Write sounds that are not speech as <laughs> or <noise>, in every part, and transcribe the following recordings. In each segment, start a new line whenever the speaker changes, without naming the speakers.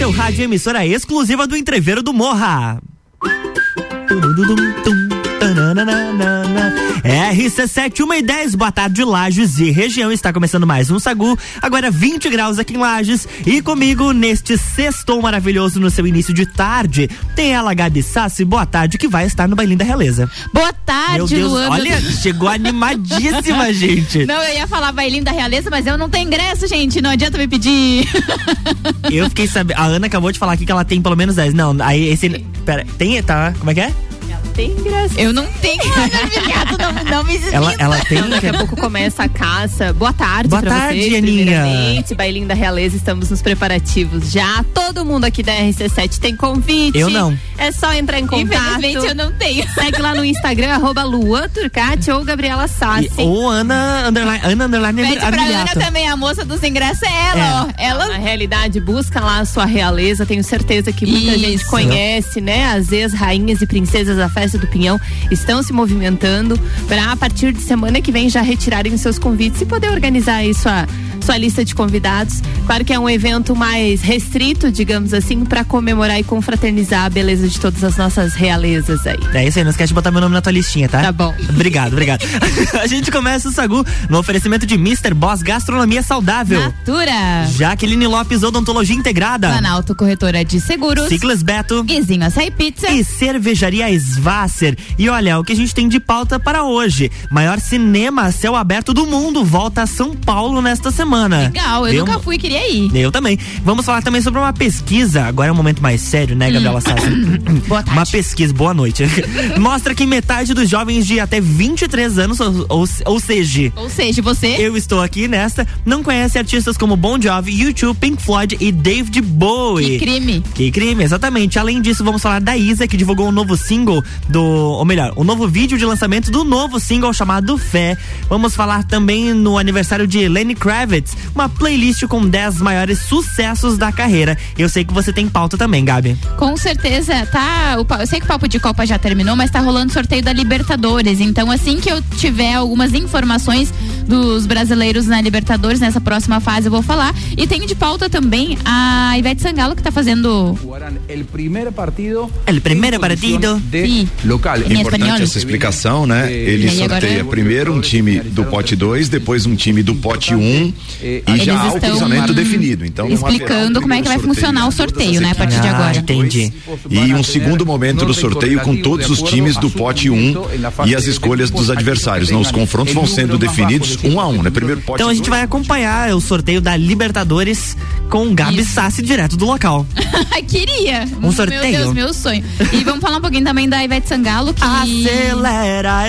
seu rádio emissora exclusiva do Entreveiro do Morra. RC7, 1 e 10, boa tarde, Lages e região. Está começando mais um Sagu. Agora 20 graus aqui em Lages. E comigo, neste sexto maravilhoso no seu início de tarde, tem ela, Gabi Sassi. Boa tarde, que vai estar no Bailinho da Realeza.
Boa tarde,
Meu Deus,
Luan.
olha, chegou animadíssima, <laughs> gente.
Não, eu ia falar Bailinho da Realeza, mas eu não tenho ingresso, gente. Não adianta me pedir.
Eu fiquei sabendo. A Ana acabou de falar aqui que ela tem pelo menos 10. Não, aí esse. Pera, tem. Tá? Como é que é?
Tem ingresso. Eu não tenho. <laughs> Obrigado, não, não me
Ela, ela tem.
Então, daqui a pouco começa a caça. Boa tarde
Boa
pra
tarde,
vocês,
Aninha.
primeiramente. Bailinho da Realeza, estamos nos preparativos já. Todo mundo aqui da RC7 tem convite.
Eu não.
É só entrar em contato.
Infelizmente eu não tenho. <laughs>
Segue lá no Instagram, arroba Luan Turcati ou Gabriela Sassi.
E- Ou Ana Underline. Ana Underline
Pede pra Ana também, a moça dos ingressos é ela, ó. Ela.
Na realidade, busca lá a sua realeza. Tenho certeza que muita gente
Isso.
conhece, né? As ex-rainhas e princesas da festa do Pinhão estão se movimentando para a partir de semana que vem já retirarem seus convites e poder organizar aí sua, sua lista de convidados. Claro que é um evento mais restrito, digamos assim, para comemorar e confraternizar a beleza de todas as nossas realezas aí.
É isso aí, não esquece de botar meu nome na tua listinha, tá?
Tá bom.
Obrigado, obrigado. <laughs> a gente começa o Sagu no oferecimento de Mr. Boss Gastronomia Saudável.
Natura.
Jaqueline Lopes Odontologia Integrada.
Planalto Corretora de Seguros.
Ciclas Beto.
Guizinho Açaí Pizza.
E cervejaria E olha, o que a gente tem de pauta para hoje. Maior cinema a céu aberto do mundo volta a São Paulo nesta semana.
Legal, eu
Deu
nunca fui, queria ir.
Eu também. Vamos falar também sobre uma pesquisa. Agora é um momento mais sério, né, Gabriela Sassi?
Hum. <coughs> Boa tarde.
Uma pesquisa, boa noite. <laughs> Mostra que metade dos jovens de até 23 anos, ou, ou, ou seja,
Ou seja, você.
eu estou aqui nesta, não conhece artistas como Bon Jovi, YouTube, Pink Floyd e David Bowie.
Que crime.
Que crime, exatamente. Além disso, vamos falar da Isa, que divulgou um novo single do. Ou melhor, um novo vídeo de lançamento do novo single chamado Fé. Vamos falar também no aniversário de Lenny Kravitz, uma playlist com 10 maiores sucessos da carreira. Eu sei que você tem pauta também, Gabi.
Com certeza, tá. o eu sei que o papo de Copa já terminou, mas tá rolando sorteio da Libertadores. Então, assim que eu tiver algumas informações dos brasileiros na Libertadores, nessa próxima fase, eu vou falar. E tenho de pauta também a Ivete Sangalo, que tá fazendo.
el primer partido. En condición
partido.
de. Local.
Em
Importante
espanhol.
essa explicação, né? Ele sorteia primeiro um time do pote 2, depois um time do pote 1 um, e já há o cruzamento definido. Então,
explicando como é que vai funcionar o
sorteio,
né, a partir de
Ah,
agora.
entendi.
E um segundo momento do sorteio com todos os times do pote 1 um, e as escolhas dos adversários. Os confrontos vão sendo definidos um a um, né? Primeiro pote
Então a gente vai acompanhar o sorteio da Libertadores com Gabi
Isso.
Sassi direto do local. <laughs>
Queria.
Um sorteio.
Meu Deus, meu sonho. E vamos falar um pouquinho também da Ivete Sangalo, que.
Acelera!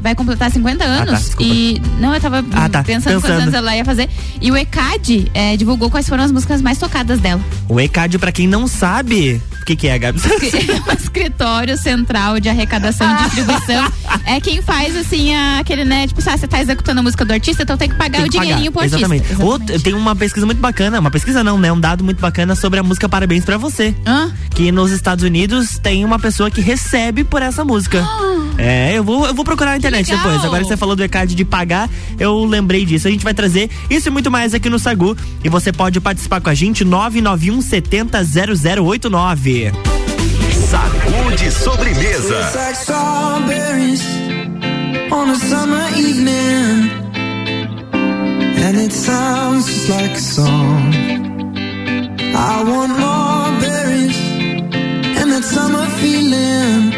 Vai completar 50 anos.
tá, desculpa.
e não, eu tava
Ah, tá,
pensando, quantos
pensando.
anos ela ia fazer. E o ECAD é, divulgou quais foram as músicas mais tocadas dela.
O ECAD, pra quem não sabe, o que, que é, Gabi?
o <laughs> escritório central de arrecadação e distribuição é quem faz assim a- aquele né tipo ah, você tá executando a música do artista então tem que pagar
Tem
o
que
dinheirinho pro
pagar.
artista
Exatamente. Tem uma pesquisa muito bacana, uma pesquisa não, né? Um dado muito bacana sobre a música Parabéns pra Você.
Hã?
Que nos Estados Unidos tem uma pessoa que recebe por essa música. É, eu vou, eu vou procurar na internet
legal.
depois. Agora que você falou do ECAD de pagar, eu lembrei disso. A gente vai trazer isso e muito mais aqui no Sagu. E você pode participar com a gente, 991 70 0089.
Sacude sobremesa.
It's like strawberries on a summer evening, and it sounds just like a song. I want more berries and that summer feeling.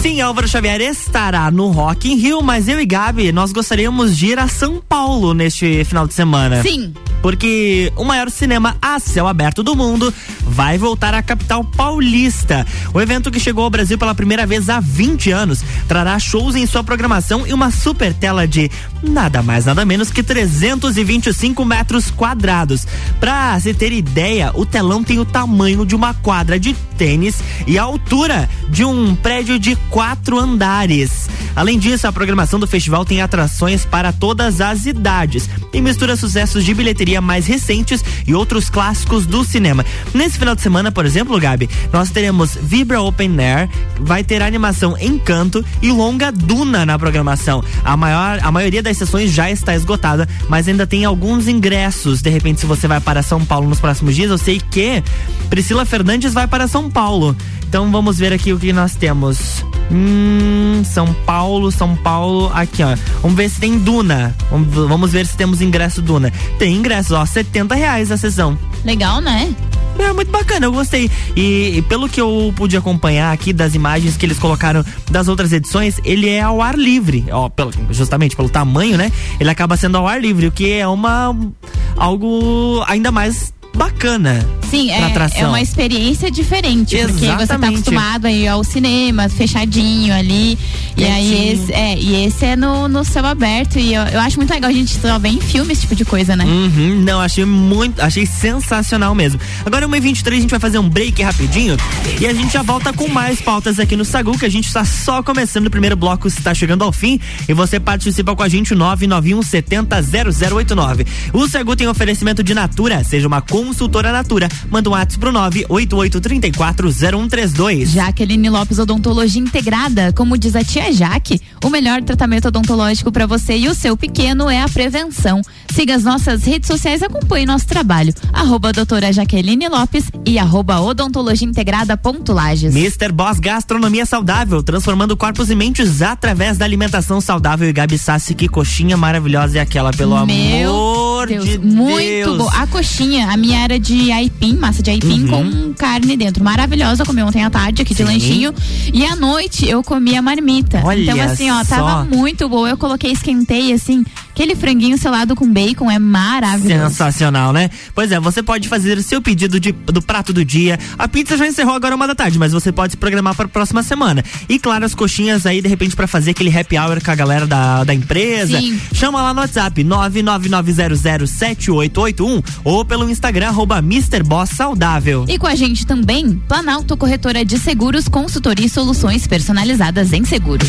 Sim, Álvaro Xavier estará no Rock in Rio, mas eu e Gabi, nós gostaríamos de ir a São Paulo neste final de semana.
Sim.
Porque o maior cinema a céu aberto do mundo vai voltar à capital paulista. O evento que chegou ao Brasil pela primeira vez há 20 anos trará shows em sua programação e uma super tela de nada mais nada menos que 325 metros quadrados. Pra se ter ideia, o telão tem o tamanho de uma quadra de tênis e a altura de um prédio de quatro andares. Além disso, a programação do festival tem atrações para todas as idades e mistura sucessos de bilheteria mais recentes e outros clássicos do cinema. Nesse final de semana, por exemplo, Gabi, nós teremos Vibra Open Air, vai ter animação Encanto e longa Duna na programação. A maior, a maioria das sessões já está esgotada, mas ainda tem alguns ingressos. De repente, se você vai para São Paulo nos próximos dias, eu sei que Priscila Fernandes vai para São Paulo. Então vamos ver aqui o que nós temos. Hum, São Paulo, São Paulo, aqui ó. Vamos ver se tem Duna. Vamos, ver se temos ingresso Duna. Tem ingressos, ó, 70 reais a sessão.
Legal, né?
É muito bacana, eu gostei. E, e pelo que eu pude acompanhar aqui das imagens que eles colocaram das outras edições, ele é ao ar livre. Ó, pelo, justamente pelo tamanho, né? Ele acaba sendo ao ar livre, o que é uma algo ainda mais bacana.
Sim, é,
atração.
é uma experiência diferente, porque você tá
Exatamente.
acostumado a ir ao cinema, fechadinho ali. E aí esse é, e esse é no, no céu aberto. E eu, eu acho muito legal a gente só ver em filme esse tipo de coisa, né?
Uhum, não, achei muito, achei sensacional mesmo. Agora, 1h23, a gente vai fazer um break rapidinho e a gente já volta com mais pautas aqui no Sagu, que a gente está só começando o primeiro bloco, está chegando ao fim e você participa com a gente, 991 70 0089. O Sagu tem oferecimento de Natura, seja uma consultora Natura. Manda um WhatsApp pro 988 34 0132.
Jaqueline Lopes Odontologia Integrada, como diz a tia Jaque, o melhor tratamento odontológico para você e o seu pequeno é a prevenção. Siga as nossas redes sociais e acompanhe nosso trabalho. Arroba doutora Jaqueline Lopes e arroba odontologia integrada ponto Lages.
Mr. Boss Gastronomia Saudável, transformando corpos e mentes através da alimentação saudável. E Gabi Sassi, que coxinha maravilhosa é aquela, pelo
Meu
amor
Deus,
de
muito
Deus.
boa. A coxinha, a minha era de aipim, massa de aipim com carne dentro. Maravilhosa, eu comi ontem à tarde aqui de
Uhum. Sim.
lanchinho. E à noite eu comi a marmita.
Olha
então assim, ó,
só.
tava muito boa. Eu coloquei, esquentei assim, aquele franguinho selado com bacon é maravilhoso.
Sensacional, né? Pois é, você pode fazer o seu pedido de- do prato do dia. A pizza já encerrou agora uma da tarde, mas você pode se programar para a próxima semana. E claro, as coxinhas aí, de repente, para fazer aquele happy hour com a galera da, da empresa.
Sim.
Chama lá no WhatsApp 999007881 ou pelo Instagram, arroba Saudável.
E com a gente também, Planalto Corretora de Seguros, consultoria e soluções personalizadas em seguros.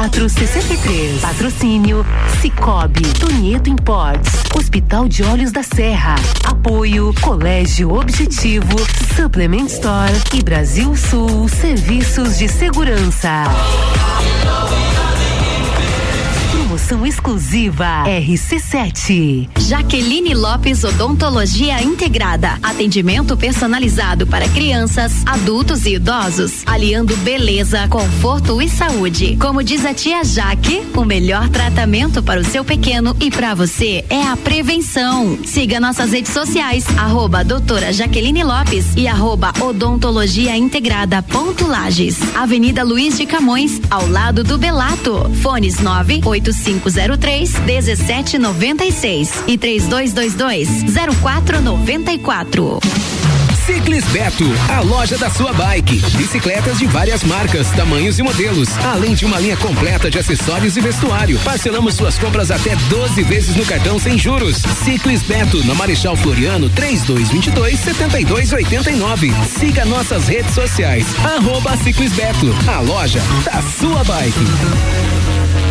2463. Patrocínio Cicobi, Tonieto Imports, Hospital de Olhos da Serra. Apoio Colégio Objetivo, Supplement Store e Brasil Sul Serviços de Segurança. Promoção exclusiva RC7.
Jaqueline Lopes Odontologia Integrada. Atendimento personalizado para crianças, adultos e idosos, aliando beleza, conforto e saúde. Como diz a tia Jaque, o melhor tratamento para o seu pequeno e para você é a prevenção. Siga nossas redes sociais, arroba doutora Jaqueline Lopes e arroba odontologia integrada ponto Lages. Avenida Luiz de Camões, ao lado do Belato. Fones 985 3503 1796 e 3222 0494.
Ciclis Beto, a loja da sua bike. Bicicletas de várias marcas, tamanhos e modelos, além de uma linha completa de acessórios e vestuário. Parcelamos suas compras até 12 vezes no cartão sem juros. Ciclis Beto, na Marechal Floriano, 3222 7289. Siga nossas redes sociais. Arroba Ciclis Beto, a loja da sua bike.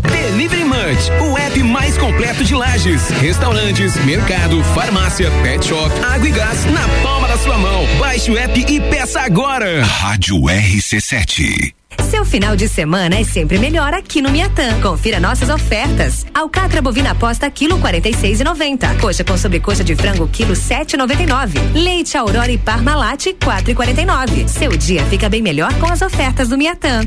Delivery Munch, o app mais completo de lajes, restaurantes, mercado, farmácia, pet shop, água e gás na palma da sua mão. Baixe o app e peça agora.
Rádio RC7.
Seu final de semana é sempre melhor aqui no Miatã. Confira nossas ofertas. Alcatra bovina posta quilo 46,90. Coxa com sobrecoxa de frango quilo 7,99. Leite Aurora e Parmalat 4,49. Seu dia fica bem melhor com as ofertas do Miatã.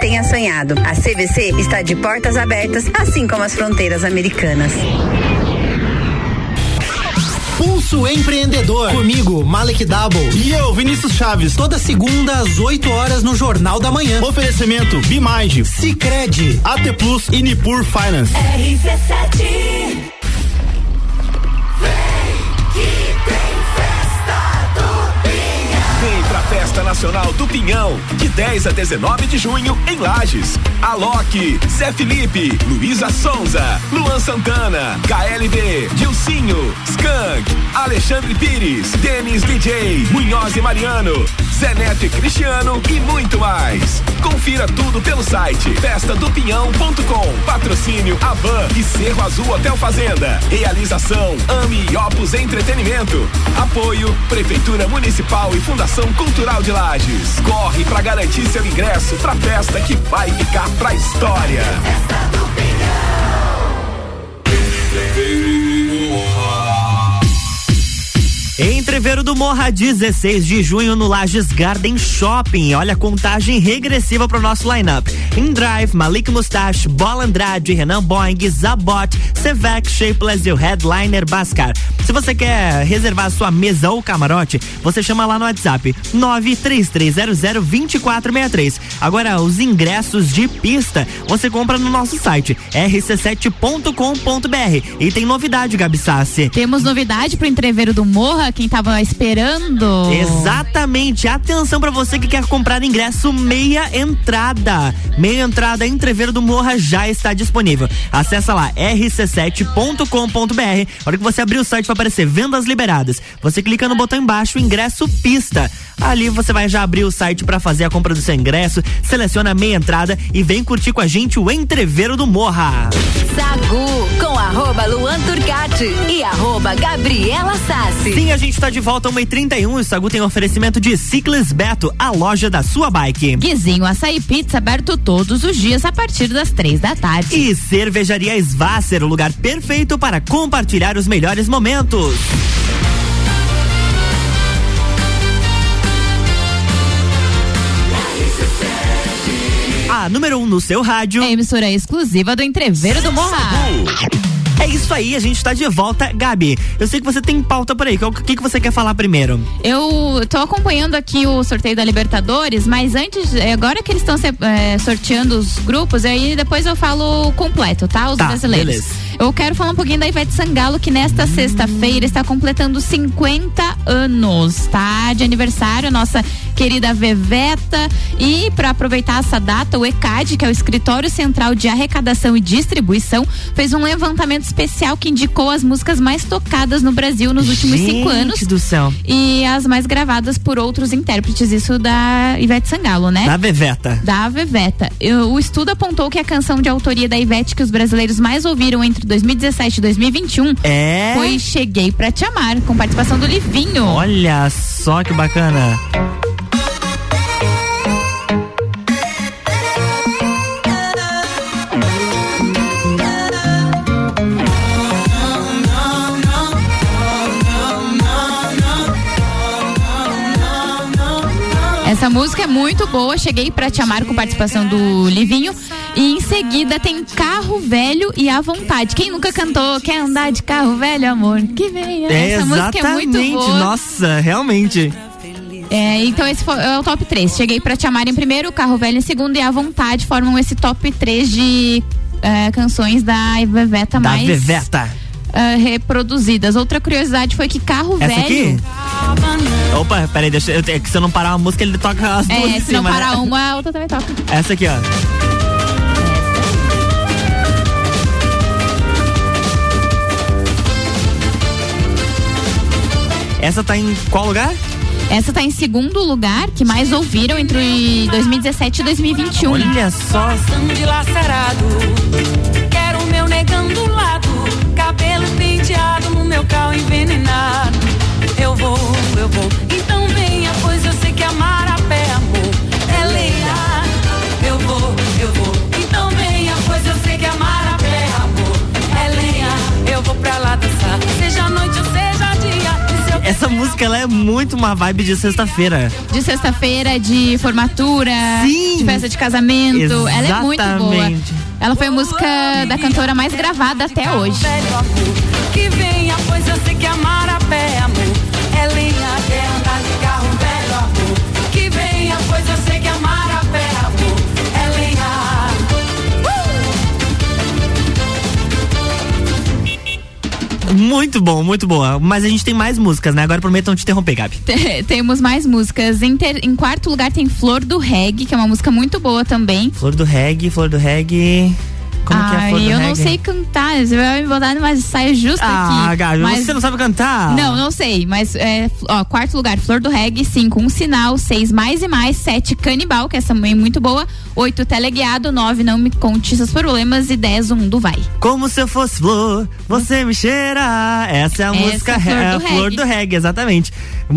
tenha sonhado. A CVC está de portas abertas, assim como as fronteiras americanas.
Pulso Empreendedor. Comigo, Malek Double.
E eu, Vinícius Chaves.
Toda segunda às 8 horas no Jornal da Manhã.
Oferecimento Bimage,
Cicred,
AT Plus e Nipur Finance.
RC7
Festa Nacional do Pinhão, de 10 a 19 de junho, em Lages. Alok, Zé Felipe, Luísa Sonza, Luan Santana, KLB, Dilcinho, Skank, Alexandre Pires, Denis DJ, Munhoz e Mariano, Zé Neto e Cristiano e muito mais. Confira tudo pelo site festadopinhão.com. Patrocínio Avan e Cerro Azul Hotel Fazenda. Realização Ami e Opus Entretenimento. Apoio Prefeitura Municipal e Fundação Cultural de Lages. Corre pra garantir seu ingresso pra festa que vai ficar pra história.
Entreveiro do Morra, 16 de junho no Lages Garden Shopping. Olha a contagem regressiva pro nosso lineup. In Drive, Malik Mustache, Bola Andrade, Renan Boing, Zabot, Sevec, Shapeless e o Headliner Bascar. Se você quer reservar sua mesa ou camarote, você chama lá no WhatsApp 933002463. Agora, os ingressos de pista você compra no nosso site rc7.com.br. E tem novidade, Gabi Sassi.
Temos novidade pro entreveiro do Morra, quem tava esperando.
Exatamente. Atenção para você que quer comprar ingresso meia entrada. Meia entrada entreveiro do Morra já está disponível. Acessa lá rc7.com.br. A hora que você abrir o site vai aparecer vendas liberadas. Você clica no botão embaixo ingresso pista. Ali você vai já abrir o site para fazer a compra do seu ingresso, seleciona a meia entrada e vem curtir com a gente o entreveiro do Morra.
Sagu com arroba Luan Turcati e arroba Gabriela Sassi.
Sim, a gente está de volta 1h31 e o Sagu tem oferecimento de Ciclis Beto, a loja da sua bike.
Guizinho Açaí Pizza aberto todos os dias a partir das três da tarde.
E Cervejaria Svasser, o lugar perfeito para compartilhar os melhores momentos. A número 1 um no seu rádio.
É emissora exclusiva do Entreveiro do Morra.
É isso aí, a gente tá de volta. Gabi, eu sei que você tem pauta por aí. O que, que você quer falar primeiro?
Eu tô acompanhando aqui o sorteio da Libertadores, mas antes, é, agora que eles estão é, sorteando os grupos, aí depois eu falo completo, tá? Os
Tá,
brasileiros.
beleza.
Eu quero falar um pouquinho da Ivete Sangalo, que nesta sexta-feira está completando 50 anos, tá? De aniversário, nossa querida Veveta. E para aproveitar essa data, o ECAD, que é o Escritório Central de Arrecadação e Distribuição, fez um levantamento especial que indicou as músicas mais tocadas no Brasil nos últimos cinco anos
Gente do céu.
e as mais gravadas por outros intérpretes, isso da Ivete Sangalo, né?
Da Veveta.
Da Veveta. O estudo apontou que a canção de autoria da Ivete que os brasileiros mais ouviram entre 2017 e 2021
É.
foi Cheguei Pra Te Amar, com participação do Livinho.
Olha só que bacana.
Essa música é muito boa, Cheguei Pra Te Amar, com participação do Livinho. E em seguida tem Carro Velho e A Vontade. Quem nunca cantou Quer Andar de Carro Velho, Amor? Que venha.
É,
Essa música é muito boa.
Nossa, realmente.
É, então esse foi- é o top 3. Cheguei pra te amar em primeiro, Carro Velho em segundo e A Vontade formam esse top 3 de é, canções da Veveta
Da
mais
Veveta.
é, reproduzidas. Outra curiosidade foi que Carro
Essa
Velho.
aqui? Opa, peraí, deixa eu. é que Se eu não parar uma música, ele toca as duas
É, se não
cima,
parar
né?
uma, a outra também toca.
Essa aqui, ó. Essa tá em qual lugar?
Essa tá em segundo lugar, que mais ouviram entre 2017 e 2021.
Olha só.
dilacerado. Quero o meu negão do lado. Cabelo penteado no meu carro envenenado. Eu vou, eu vou. Então venha, pois eu sei que amar a pé é amor. É leia. Eu vou, eu vou. Então venha, pois eu sei que amar a pé é amor. É lenha. Eu vou pra lá dançar. Seja noite ou seja dia.
Essa música ela é muito uma vibe de sexta-feira.
De sexta-feira, de formatura, de festa de casamento. Ela é muito boa.
Exatamente.
Ela foi a música da cantora mais gravada até hoje.
Que venha, pois eu sei que amar
Muito bom, muito boa. Mas a gente tem mais músicas, né? Agora prometo não te interromper, Gabi. <laughs>
Te- Temos mais músicas. Em, ter- em quarto lugar tem Flor do Reggae, que é uma música muito boa também.
Flor do reggae, flor do reggae. Como que é a flor do
eu
reggae?
não sei cantar. Você vai me botar numa saia justa
Ah,
aqui.
Gabi,
mas...
você não sabe cantar?
Não, não sei, mas é, ó, quarto lugar, Flor do Reggae, cinco, Um Sinal, seis, Mais e Mais, sete, Canibal, que essa também é muito boa, oito, Teleguiado, nove, Não Me Conte Seus Problemas e dez, Um do Vai.
Como se eu fosse flor, você me cheira. Essa é a
Essa
música
é a Flor
é a
do
flor
Reggae.
do reggae, exatamente.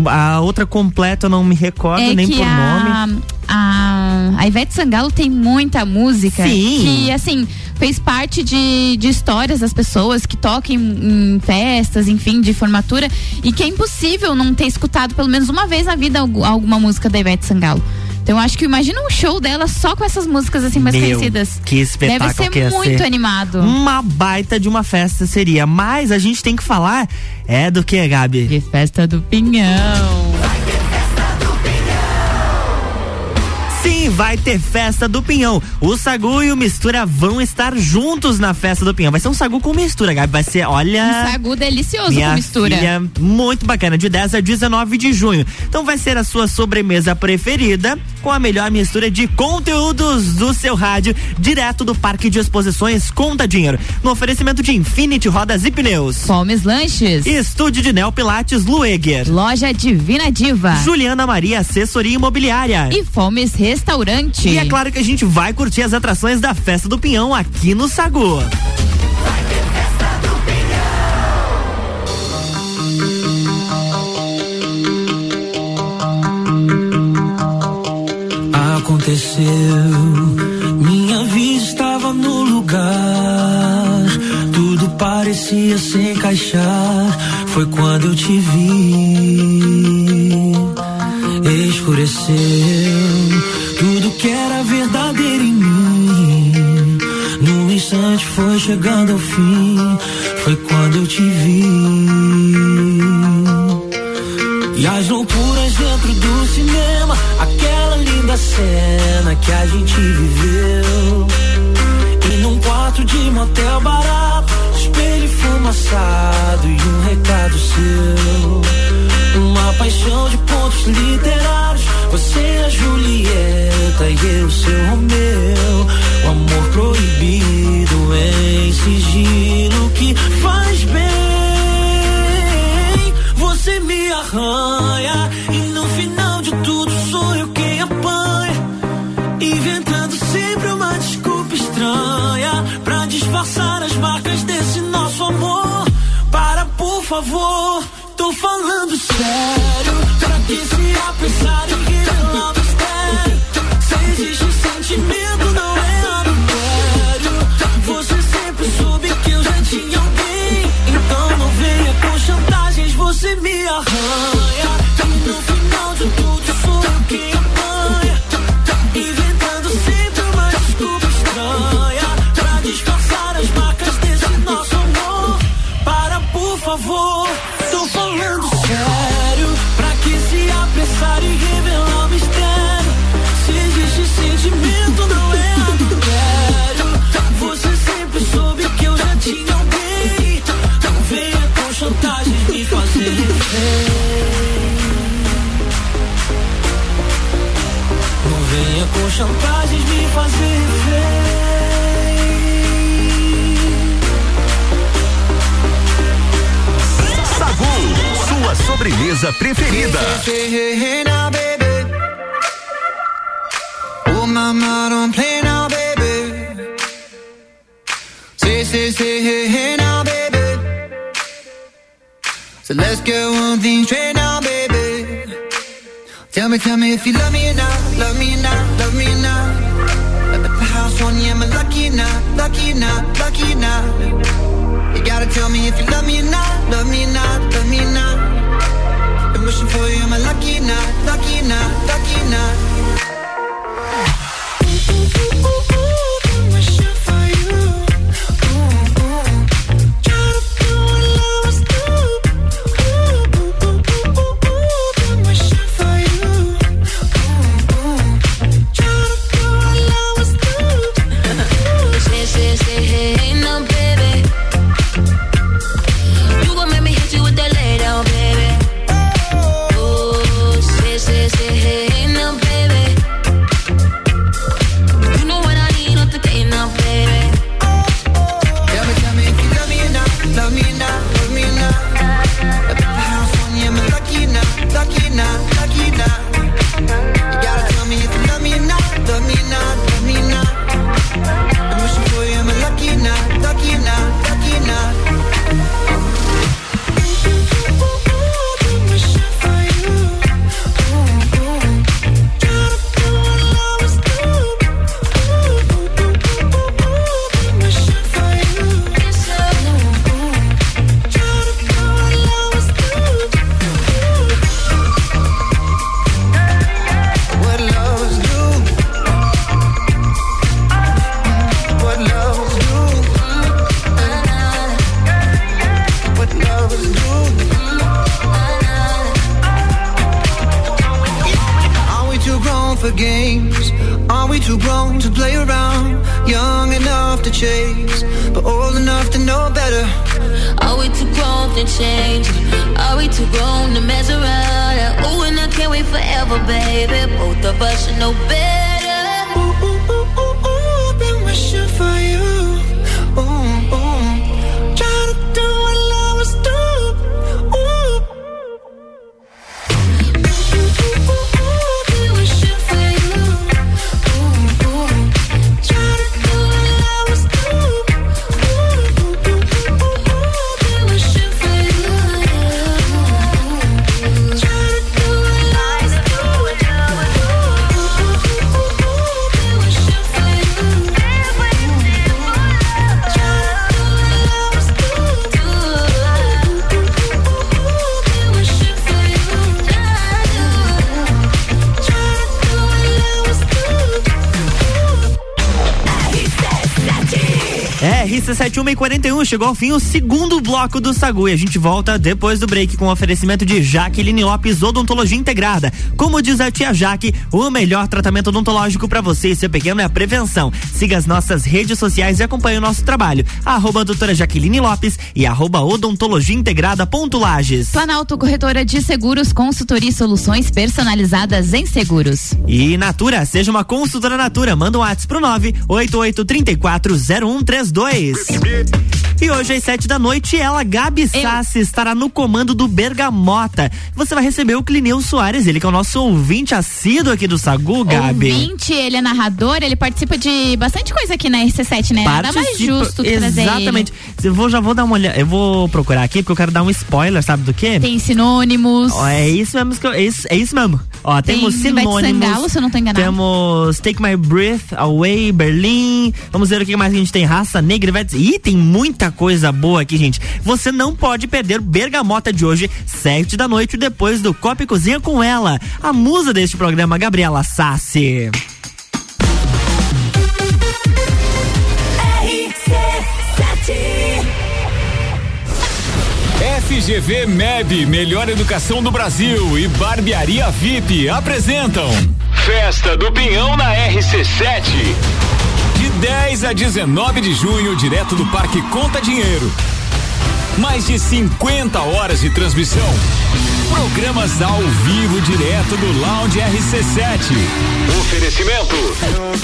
A outra completa eu não me recordo
é
nem por
a,
nome.
A, a Ivete Sangalo tem muita música
Sim.
que, assim, fez parte de, de histórias das pessoas que tocam em, em festas, enfim, de formatura, e que é impossível não ter escutado pelo menos uma vez na vida algu- alguma música da Ivete Sangalo. Então, eu acho que imagina um show dela só com essas músicas assim mais
Meu,
conhecidas.
Que espetáculo
Deve ser
que ia
muito
ser.
animado.
Uma baita de uma festa seria. Mas a gente tem que falar é do que, Gabi?
De festa do Pinhão.
Sim, vai ter festa do Pinhão. O Sagu e o Mistura vão estar juntos na festa do Pinhão. Vai ser um Sagu com mistura, Gabi. Vai ser, olha.
Um sagu delicioso
Minha
com mistura.
filha, muito bacana, de 10 a 19 de junho. Então vai ser a sua sobremesa preferida com a melhor mistura de conteúdos do seu rádio, direto do Parque de Exposições Conta Dinheiro. No oferecimento de Infinity Rodas e Pneus.
Fomes Lanches.
Estúdio de Neo Pilates Lueger.
Loja Divina Diva.
Juliana Maria Assessoria Imobiliária.
E Fomes Restaurante.
E é claro que a gente vai curtir as atrações da Festa do Pinhão aqui no Sagu.
aconteceu. Minha vida estava no lugar, tudo parecia se encaixar. Foi quando eu te vi. Escureceu tudo que era verdadeiro em mim. Num instante foi chegando ao fim. Foi quando eu te vi. Cena que a gente viveu. E num quarto de motel barato, espelho fumaçado e um recado seu. Uma paixão de pontos literários, você é a Julieta e eu seu Romeu. O amor proibido em sigilo que faz bem. Você me arranha e no final disfarçar as marcas desse nosso amor. Para, por favor, tô falando sério. Pra que se apressar e revelar o mistério? Se existe sentimento, não é adultério. Você sempre soube que eu já tinha alguém. Então não venha com chantagens, você me arranha. Chantagens me fazer
Sagu, sua sobremesa preferida.
So let's get one thing straight now, baby. Tell me, tell me if you love me or not, love me or not, I lucky not, lucky not, lucky not? You gotta tell me if you love me or not, love me or not, love me or not. Been wishing for you, am I lucky not, lucky not, lucky or
RC7141 chegou ao fim o segundo bloco do Sagu e a gente volta depois do break com o oferecimento de Jaqueline Lopes Odontologia Integrada. Como diz a tia Jaque, o melhor tratamento odontológico para você e seu pequeno é a prevenção. Siga as nossas redes sociais e acompanhe o nosso trabalho. Arroba doutora Jaqueline Lopes e arroba odontologia integrada ponto Lages.
Planalto Corretora de Seguros, consultoria e soluções personalizadas em seguros.
E Natura, seja uma consultora Natura, manda um WhatsApp pro 988340132. E hoje às sete da noite, ela, Gabi Sassi, estará no comando do Bergamota. Você vai receber o Clineu Soares, ele que é o nosso ouvinte assíduo aqui do Sagu, Gabi.
Ouvinte, ele é narrador, ele participa de bastante coisa aqui na RC7, né? Nada mais
Participa-
justo trazer
Exatamente. Eu vou, já vou dar uma olhada. Eu vou procurar aqui porque eu quero dar um spoiler, sabe do quê?
Tem sinônimos.
Ó, é isso mesmo que eu, é isso, é isso mesmo. Ó,
Tem
temos sinônimos.
Sangalo, se eu não tô enganado.
Temos Take My Breath Away, Berlim. Vamos ver o que mais que a gente tem. Raça Negra, Ivete. Ih, tem muita coisa boa aqui, gente. Você não pode perder o Bergamota de hoje, sete da noite, depois do Copa e Cozinha com ela. A musa deste programa, Gabriela Sassi.
FGV MEB, Melhor Educação do Brasil e Barbearia VIP apresentam Festa do Pinhão na RC7. De 10 a 19 de junho, direto do Parque Conta Dinheiro. Mais de 50 horas de transmissão. Programas ao vivo direto do Lounge RC7. Oferecimento.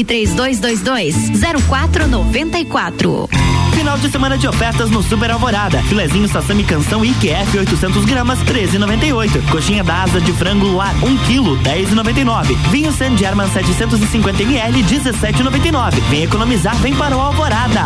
3222 0494.
Final de semana de ofertas no Super Alvorada. Filezinho Sassami Canção IQF 800 gramas 13,98. Coxinha da asa de frango ar 1 kg 10,99. Vinho San German 750 ml 17,99. Vem economizar, vem para o Alvorada.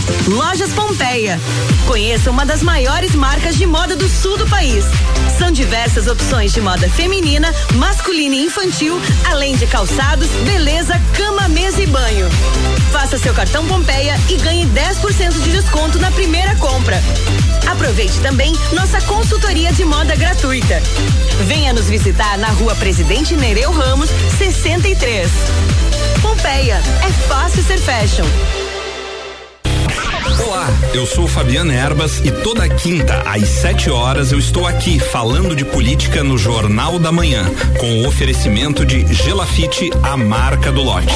Lojas Pompeia. Conheça uma das maiores marcas de moda do sul do país. São diversas opções de moda feminina, masculina e infantil, além de calçados, beleza, cama, mesa e banho. Faça seu cartão Pompeia e ganhe 10% de desconto na primeira compra. Aproveite também nossa consultoria de moda gratuita. Venha nos visitar na rua Presidente Nereu Ramos, 63. Pompeia, é fácil ser fashion.
Olá, eu sou Fabiana Erbas e toda quinta às 7 horas eu estou aqui falando de política no Jornal da Manhã, com o oferecimento de Gelafite, a marca do lote.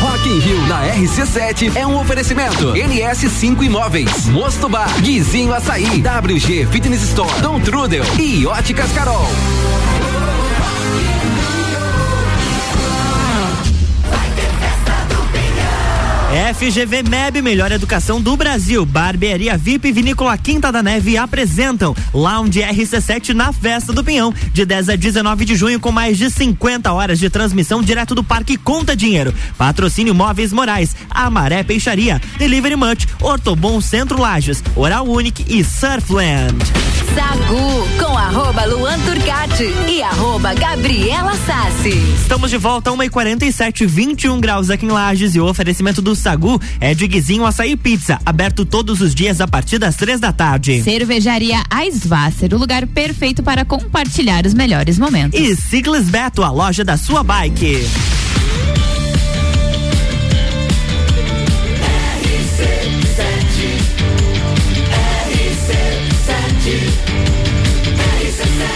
Rock in Rio na RC7 é um oferecimento. NS5 Imóveis, Mosto Bar, Guizinho Açaí, WG Fitness Store, Dom Trudel e Óticas Carol.
FGV MEB, melhor educação do Brasil. Barbearia VIP Vinícola Quinta da Neve apresentam Lounge RC7 na Festa do Pinhão, de 10 a 19 de junho, com mais de 50 horas de transmissão direto do Parque Conta Dinheiro. Patrocínio Móveis Morais, Amaré Peixaria, Delivery Much, Ortobon Centro Lages, Oral Unique e Surfland.
Sagu com arroba Luan Turcati e arroba Gabriela Sassi.
Estamos de volta, 1h47, 21 graus aqui em Lages e o oferecimento do Sagu é de Guizinho Açaí Pizza, aberto todos os dias a partir das três da tarde.
Cervejaria Aisvasser, o lugar perfeito para compartilhar os melhores momentos.
E Ciclis Beto, a loja da sua bike.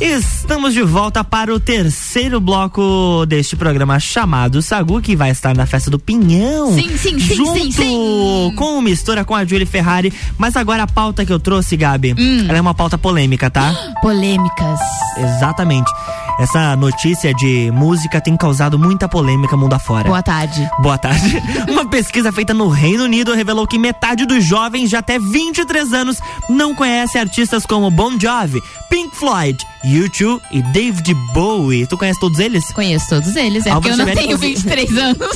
Estamos de volta para o terceiro bloco deste programa chamado Sagu, que vai estar na festa do Pinhão.
Sim, sim, sim,
junto
sim, sim.
com o Mistura com a Julie Ferrari. Mas agora a pauta que eu trouxe, Gabi, ela é uma pauta polêmica, tá? <gasps>
Polêmicas.
Exatamente. Essa notícia de música tem causado muita polêmica mundo afora.
Boa tarde.
Boa tarde. <laughs> Uma pesquisa feita no Reino Unido revelou que metade dos jovens de até 23 anos não conhece artistas como Bon Jovi, Pink Floyd, U2 e David Bowie. Tu conhece todos eles?
Conheço todos eles, é
Álvaro
porque eu não tenho
inclusive.
23 anos.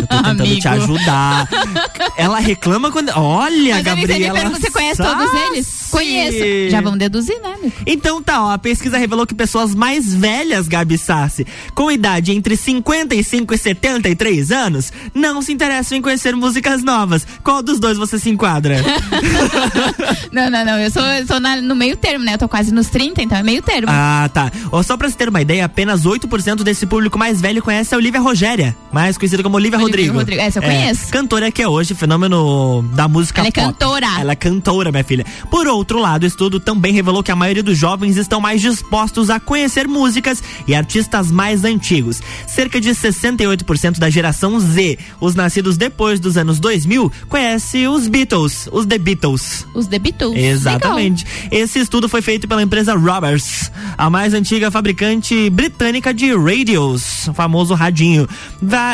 <laughs>
Tentando
Amigo.
te ajudar. <laughs> Ela reclama quando. Olha,
Mas amigo, você me
Gabriela.
você conhece todos eles? Conheço. Já vão deduzir, né, amigo?
Então tá, ó, a pesquisa revelou que pessoas mais velhas, Gabi Sassi, com idade entre 55 e 73 anos, não se interessam em conhecer músicas novas. Qual dos dois você se enquadra? <laughs>
Não, não, não. Eu sou, eu sou na- no meio termo, né? Eu tô quase nos 30, então é meio termo.
ah, tá. Ó, só pra você ter uma ideia, apenas 8% desse público mais velho conhece a Olivia Rogéria, mais conhecida como Olivia,
Olivia
Rodrigo.
Rodrigo, essa eu conheço.
Cantora que é hoje fenômeno da música
Ela é
pop.
cantora.
Ela é cantora, minha filha. Por outro lado, o estudo também revelou que a maioria dos jovens estão mais dispostos a conhecer músicas e artistas mais antigos. Cerca de 68% da geração Z, os nascidos depois dos anos 2000, conhece os Beatles, os The Beatles.
Os The Beatles.
Exatamente. Esse estudo foi feito pela empresa Roberts, a mais antiga fabricante britânica de radios, o famoso radinho.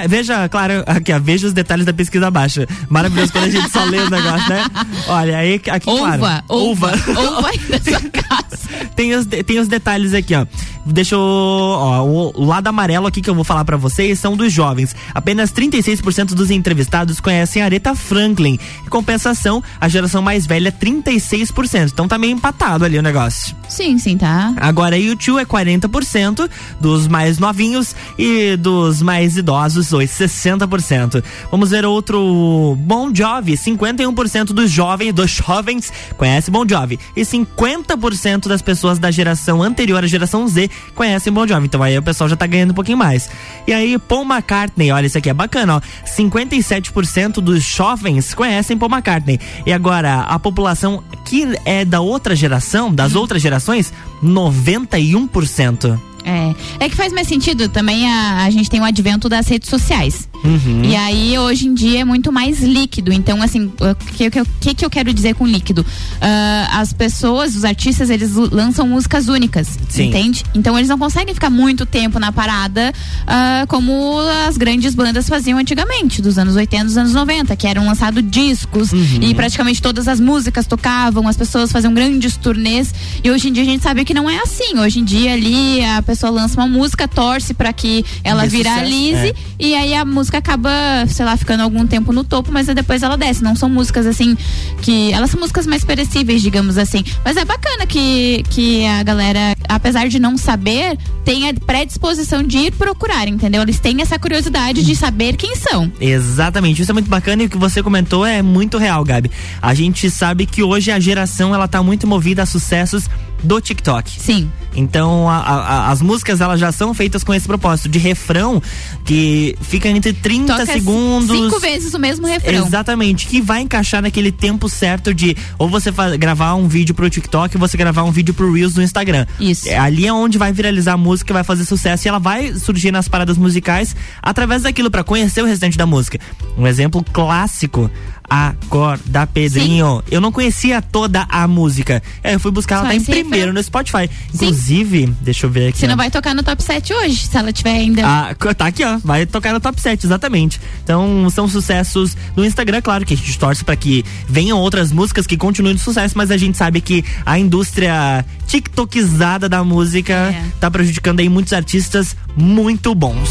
Veja, claro, aqui, ó, veja os detalhes da pesquisa abaixo. Maravilhoso quando a gente só lê o negócio, né? Olha, aí aqui,
Ouva,
claro.
ouva, ouva <laughs> aí da sua casa.
tem, os, tem os detalhes aqui, ó. Deixa eu. Ó, o, lado amarelo aqui que eu vou falar pra vocês são dos jovens. Apenas 36% dos entrevistados conhecem Aretha Franklin. Em compensação, a geração mais velha, 36%. Então tá meio empatado ali o negócio.
Sim, sim, tá.
Agora, YouTube é 40% dos mais novinhos e dos mais idosos, hoje 60%. Vamos ver outro Bon Jovi, 51% dos jovens, dos jovens conhece Bon Jovi e 50% das pessoas da geração anterior à geração Z conhecem Bon Jovi. Então aí o pessoal já tá ganhando um pouquinho mais. E aí Paul McCartney, olha isso aqui é bacana, ó. 57% dos jovens conhecem Paul McCartney. E agora a população que é da outra geração, das outras gerações, 91%.
É. É que faz mais sentido também a, a gente tem o advento das redes sociais.
Uhum.
E aí, hoje em dia, é muito mais líquido. Então, assim, o que, que, que, eu quero dizer com líquido? Ah, as pessoas, os artistas, eles lançam músicas únicas,
Sim.
entende? Então, eles não conseguem ficar muito tempo na parada ah, como as grandes bandas faziam antigamente, dos anos 80, dos anos 90, que eram lançados discos
Uhum.
e praticamente todas as músicas tocavam, as pessoas faziam grandes turnês. E hoje em dia a gente sabe que não é assim. Hoje em dia ali a pessoa lança uma música, torce para que ela
Dê sucesso,
viralize
é.
e aí a música acaba, sei lá, ficando algum tempo no topo, mas aí depois ela desce. Não são músicas assim que. Elas são músicas mais perecíveis, digamos assim. Mas é bacana que, que a galera, apesar de não saber, tenha predisposição de ir procurar, entendeu? Eles têm essa curiosidade de saber quem são.
Exatamente, isso é muito bacana e o que você comentou é muito real, Gabi. A gente sabe que hoje a geração ela tá muito movida a sucessos do TikTok.
Sim.
Então a- a- as músicas elas já são feitas com esse propósito de refrão que fica entre 30
Toca
segundos.
cinco vezes o mesmo refrão.
Exatamente, que vai encaixar naquele tempo certo de ou você gravar um vídeo pro TikTok ou você gravar um vídeo pro Reels no Instagram.
Isso.
É, ali é onde vai viralizar a música, vai fazer sucesso e ela vai surgir nas paradas musicais através daquilo pra conhecer o restante da música. Um exemplo clássico, Acorda Pedrinho. Eu não conhecia toda a música. É, eu fui buscar ela
Só
tá em primeiro
refrão.
no Spotify. Inclusive, deixa eu ver aqui.
Você não vai tocar no top 7 hoje, se ela tiver ainda.
Ah, tá aqui, ó. Vai tocar no top 7, exatamente. Então, são sucessos no Instagram, claro que a gente torce pra que venham outras músicas que continuem de sucesso, mas a gente sabe que a indústria tiktokizada da música
É.
tá prejudicando aí muitos artistas muito bons.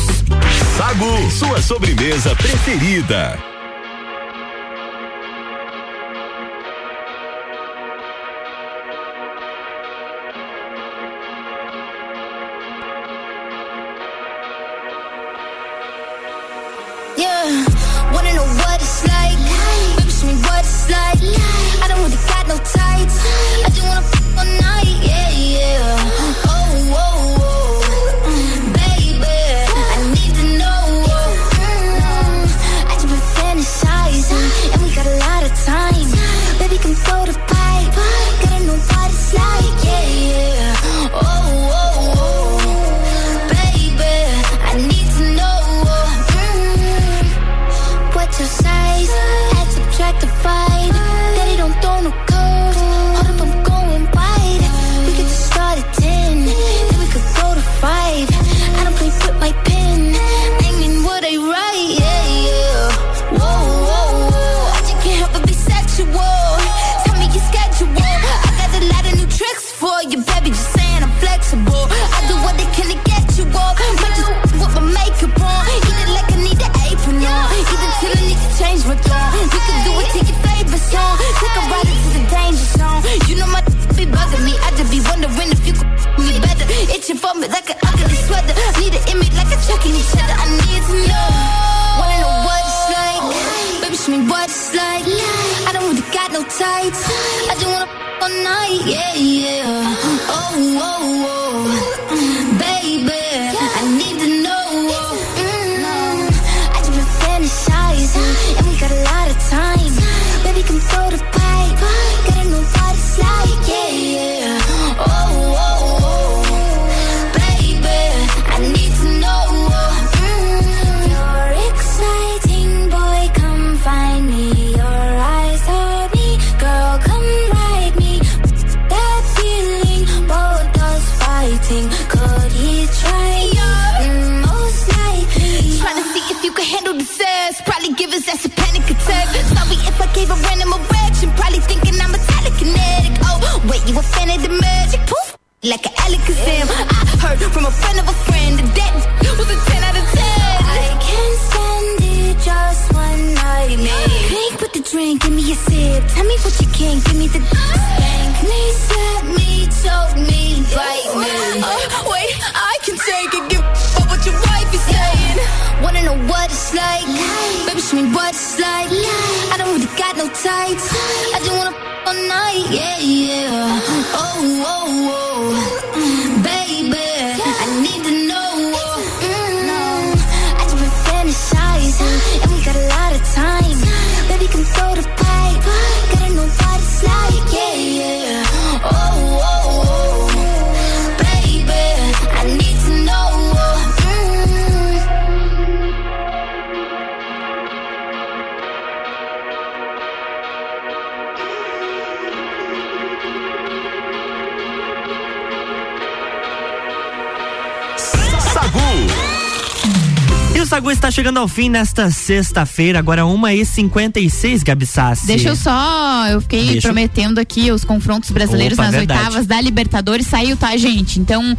Sagu, sua sobremesa preferida.
I don't really got no tights. I just wanna f all night. Yeah, yeah. Oh, oh, oh. Baby, I need to know. Mm, I just and we got a lot of time. Baby, come throw the like. Me like an ugly sweater. Need an image like a chucking each other. I need to know. Wanna know what it's like? Baby, show me what it's like. I don't really got no tights. I just wanna all night. Yeah, yeah. Oh, oh, oh. Like an Alakazam. I heard from a friend of a friend that that was a 10 out of 10. I can't stand it just one night, man. Drink with the drink, give me a sip. Tell me what you
Está chegando ao fim nesta sexta-feira, agora 1h56, Gabi Sassi.
Deixa eu só, eu fiquei
Deixa.
prometendo aqui os confrontos brasileiros
Opa,
nas
verdade.
oitavas da Libertadores. Saiu, tá, gente? Então,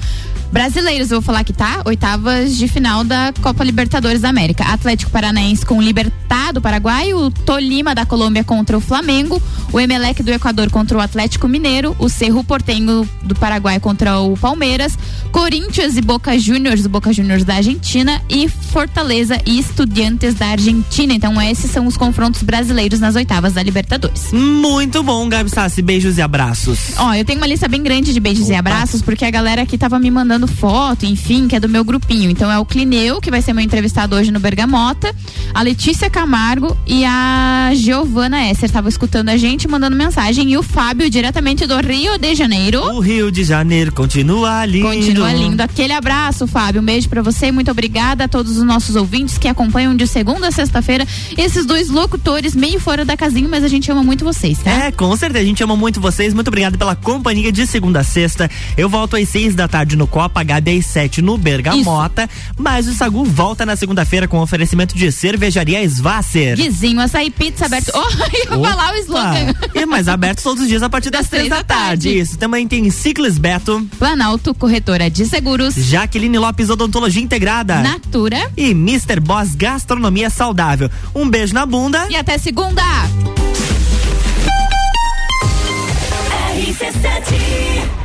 brasileiros, eu vou falar aqui, tá? Oitavas de final da Copa Libertadores da América. Atlético Paranaense com o Libertad do Paraguai, o Tolima da Colômbia contra o Flamengo, o Emelec do Equador contra o Atlético Mineiro, o Cerro Portenho do Paraguai contra o Palmeiras, Corinthians e Boca Juniors, o Boca Juniors da Argentina e Fortaleza e Estudiantes da Argentina. Então, esses são os confrontos brasileiros nas oitavas da Libertadores.
Muito bom, Gabi Sassi. Beijos e abraços.
Ó, eu tenho uma lista bem grande de beijos e abraços, porque a galera aqui tava me mandando foto, enfim, que é do meu grupinho. Então é o Clineu, que vai ser meu entrevistado hoje no Bergamota, a Letícia Camargo e a Giovana Esser. Tava escutando a gente, mandando mensagem. E o Fábio, diretamente do Rio de Janeiro.
O Rio de Janeiro continua lindo.
Continua lindo. Aquele abraço, Fábio. Um beijo pra você. Muito obrigada a todos os nossos ouvintes que acompanham de segunda a sexta-feira esses dois locutores meio fora da casinha, mas a gente ama muito vocês, tá?
É, com certeza. A gente ama muito vocês. Muito obrigado pela companhia de segunda a sexta. Eu volto às seis da tarde no Copa, Gabi às sete no Bergamota. Mas o Sagu volta na segunda-feira com oferecimento de cervejaria Svasser.
Guizinho, açaí, pizza aberto. Oh, <laughs> eu ia falar o slogan.
E mais aberto todos os dias a partir das, três da tarde. Isso. Também tem Ciclis Beto.
Planalto, corretora de seguros.
Jaqueline Lopes Odontologia Integrada.
Natura.
E Mr. Boss Gastronomia Saudável. Um beijo na bunda.
E até segunda.
RC7